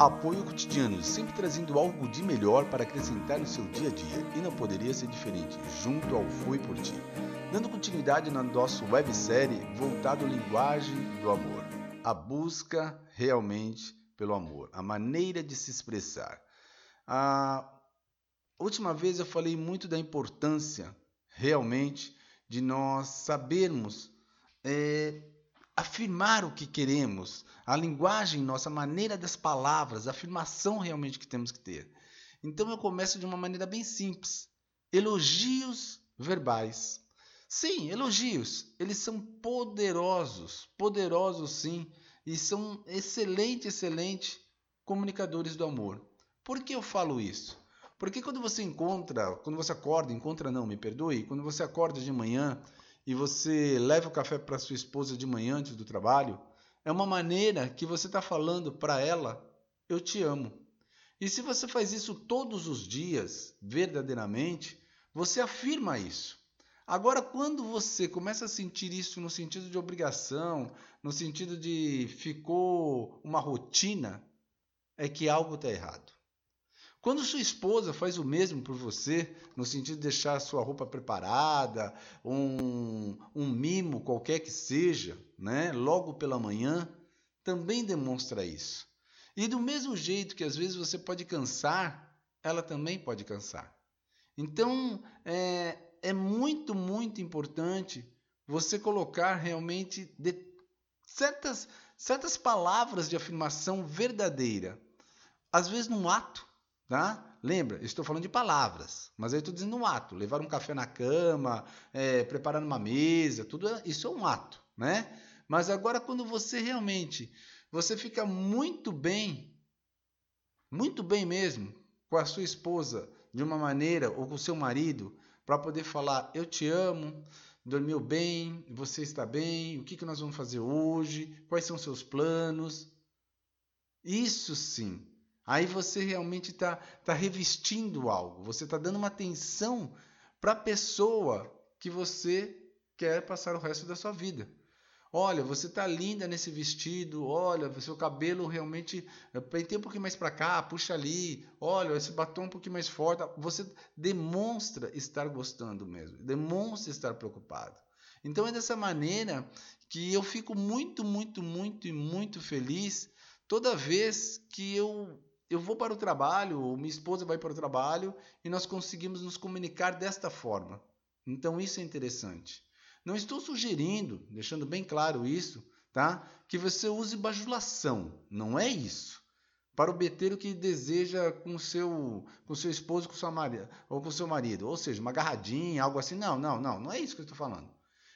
Apoio cotidiano, sempre trazendo algo de melhor para acrescentar no seu dia a dia. E não poderia ser diferente, junto ao Fui Por Ti. Dando continuidade na nossa websérie voltado à linguagem do amor. A busca realmente pelo amor, a maneira de se expressar. A última vez eu falei muito da importância realmente de nós sabermos é, afirmar o que queremos, a linguagem, nossa maneira das palavras, a afirmação realmente que temos que ter. Então eu começo de uma maneira bem simples. Elogios verbais. Sim, elogios, eles são poderosos, poderosos sim, e são excelente, excelente comunicadores do amor. Por que eu falo isso? Porque quando você encontra, quando você acorda, encontra não, me perdoe, quando você acorda de manhã e você leva o café para sua esposa de manhã antes do trabalho, é uma maneira que você está falando para ela: eu te amo. E se você faz isso todos os dias, verdadeiramente, você afirma isso. Agora, quando você começa a sentir isso no sentido de obrigação, no sentido de ficou uma rotina, é que algo está errado. Quando sua esposa faz o mesmo por você, no sentido de deixar sua roupa preparada, um, um mimo qualquer que seja, né, logo pela manhã, também demonstra isso. E do mesmo jeito que às vezes você pode cansar, ela também pode cansar. Então, é, é muito, muito importante você colocar realmente certas, certas palavras de afirmação verdadeira. Às vezes num ato, Tá? Lembra, estou falando de palavras, mas aí estou dizendo um ato. Levar um café na cama, é, preparar uma mesa, tudo é, isso é um ato, né? Mas agora quando você realmente, você fica muito bem, muito bem mesmo, com a sua esposa, de uma maneira, ou com o seu marido, para poder falar, eu te amo, dormiu bem, você está bem, o que, que nós vamos fazer hoje, quais são seus planos. Isso sim Aí você realmente está tá revestindo algo, você está dando uma atenção para a pessoa que você quer passar o resto da sua vida. Olha, você está linda nesse vestido. Olha, seu cabelo realmente penteia um pouquinho mais para cá, puxa ali. Olha, esse batom um pouquinho mais forte. Você demonstra estar gostando mesmo, demonstra estar preocupado. Então é dessa maneira que eu fico muito, muito, muito e muito feliz toda vez que eu eu vou para o trabalho, ou minha esposa vai para o trabalho, e nós conseguimos nos comunicar desta forma. Então isso é interessante. Não estou sugerindo, deixando bem claro isso, tá? Que você use bajulação. Não é isso. Para obter o que deseja com seu, com seu esposo, com sua marido, ou com seu marido, ou seja, uma agarradinha, algo assim. Não, não, não, não é isso que eu estou falando.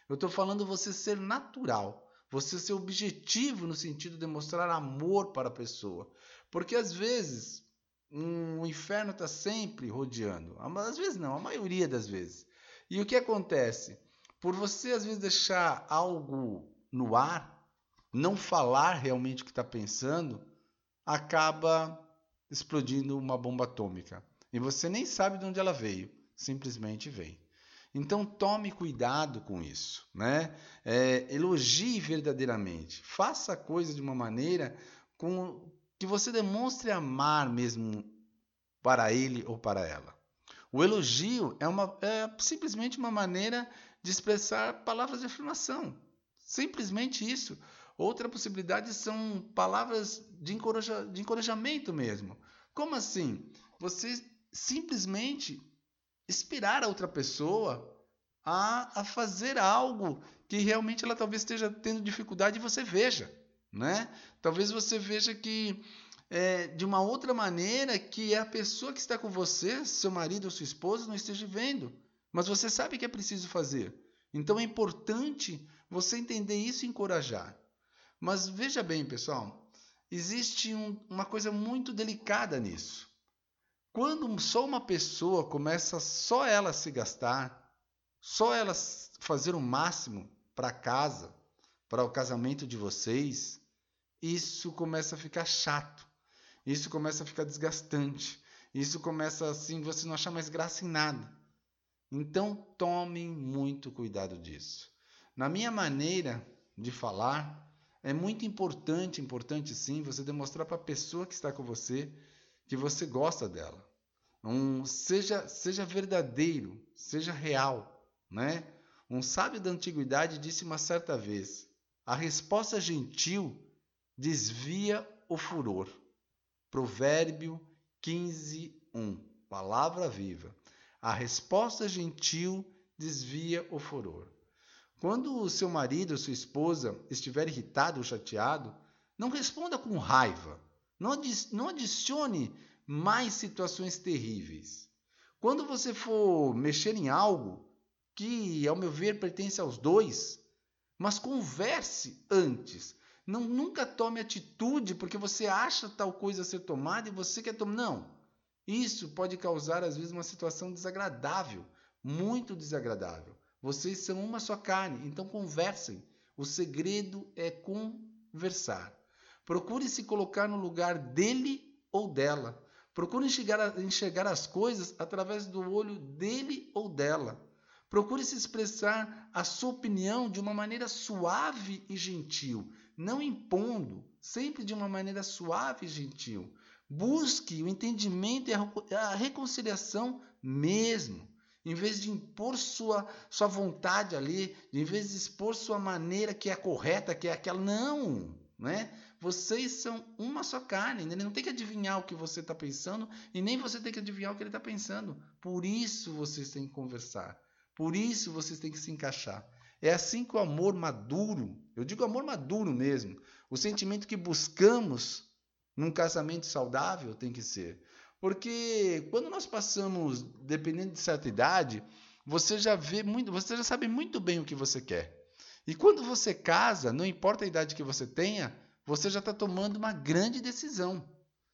Eu estou falando você ser natural, você ser objetivo no sentido de demonstrar amor para a pessoa. Porque às vezes um, o inferno está sempre rodeando. Às vezes não, a maioria das vezes. E o que acontece? Por você às vezes deixar algo no ar, não falar realmente o que está pensando, acaba explodindo uma bomba atômica. E você nem sabe de onde ela veio, simplesmente vem. Então tome cuidado com isso, né? É, elogie verdadeiramente, faça a coisa de uma maneira com, que você demonstre amar mesmo para ele ou para ela. O elogio é, uma, é simplesmente uma maneira de expressar palavras de afirmação. Simplesmente isso. Outra possibilidade são palavras de, encoraja, de encorajamento mesmo. Como assim? Você simplesmente inspirar a outra pessoa a, a fazer algo que realmente ela talvez esteja tendo dificuldade e você veja né? Talvez você veja que é, de uma outra maneira que a pessoa que está com você, seu marido ou sua esposa, não esteja vendo. Mas você sabe que é preciso fazer. Então é importante você entender isso e encorajar. Mas veja bem, pessoal, existe um, uma coisa muito delicada nisso. Quando só uma pessoa começa só ela se gastar, só ela fazer o máximo para casa, para o casamento de vocês, isso começa a ficar chato. Isso começa a ficar desgastante. Isso começa assim, você não achar mais graça em nada. Então, tomem muito cuidado disso. Na minha maneira de falar, É muito importante, importante sim, você demonstrar para a pessoa que está com você que você gosta dela. Um, seja, seja verdadeiro, seja real, né? Um sábio da antiguidade disse uma certa vez: a resposta gentil desvia o furor. Provérbio 15, 1. Palavra viva. A resposta gentil desvia o furor. Quando o seu marido ou sua esposa estiver irritado ou chateado, não responda com raiva. Não adicione mais situações terríveis. Quando você for mexer em algo que, ao meu ver, pertence aos dois, mas converse antes. Não, nunca tome atitude porque você acha tal coisa ser tomada e você quer tomar. Não. Isso pode causar, às vezes, uma situação desagradável, muito desagradável. Vocês são uma só carne, então conversem. O segredo é conversar. Procure se colocar no lugar dele ou dela. Procure enxergar, enxergar as coisas através do olho dele ou dela. Procure se expressar a sua opinião de uma maneira suave e gentil, não impondo, sempre de uma maneira suave e gentil. Busque o entendimento e a reconciliação mesmo. Em vez de impor sua, sua vontade ali, em vez de expor sua maneira que é correta, que é aquela. Não! Né? Vocês são uma só carne. Ele não tem que adivinhar o que você está pensando e nem você tem que adivinhar o que ele está pensando. Por isso vocês têm que conversar. Por isso vocês têm que se encaixar. É assim que o amor maduro, eu digo amor maduro mesmo, o sentimento que buscamos num casamento saudável tem que ser. Porque quando nós passamos, dependendo de certa idade, você já vê muito, você já sabe muito bem o que você quer. E quando você casa, não importa a idade que você tenha, você já está tomando uma grande decisão.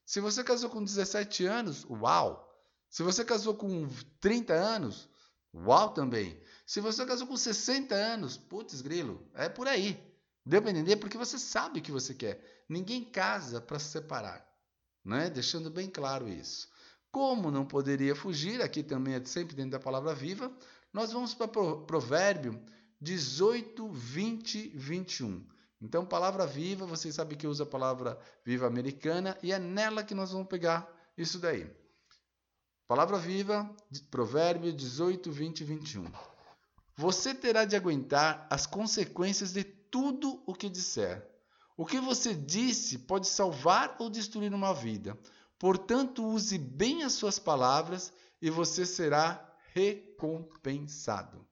Se você casou com 17 anos, uau! Se você casou com 30 anos, Uau também. Se você casou com 60 anos, putz, grilo, é por aí. Deu para entender? Porque você sabe o que você quer. Ninguém casa para se separar. Né? Deixando bem claro isso. Como não poderia fugir, aqui também é sempre dentro da palavra viva, nós vamos para Provérbio 18, 20, 21. Então, palavra viva, vocês sabem que eu uso a palavra viva americana e é nela que nós vamos pegar isso daí. Palavra viva, Provérbio 18, 20 e 21. Você terá de aguentar as consequências de tudo o que disser. O que você disse pode salvar ou destruir uma vida. Portanto, use bem as suas palavras e você será recompensado.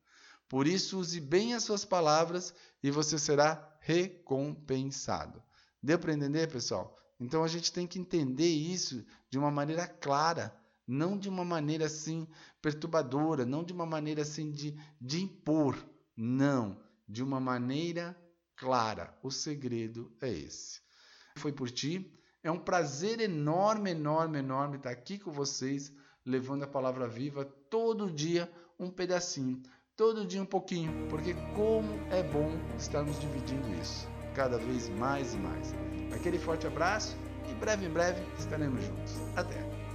Por isso, use bem as suas palavras e você será recompensado. Deu para entender, pessoal? Então a gente tem que entender isso de uma maneira clara não de uma maneira assim perturbadora, não de uma maneira assim de, de impor, não, de uma maneira clara. O segredo é esse. Foi por ti. É um prazer enorme, enorme, enorme estar aqui com vocês, levando a palavra viva todo dia um pedacinho, todo dia um pouquinho, porque como é bom estarmos dividindo isso, cada vez mais e mais. Aquele forte abraço e breve em breve estaremos juntos. Até!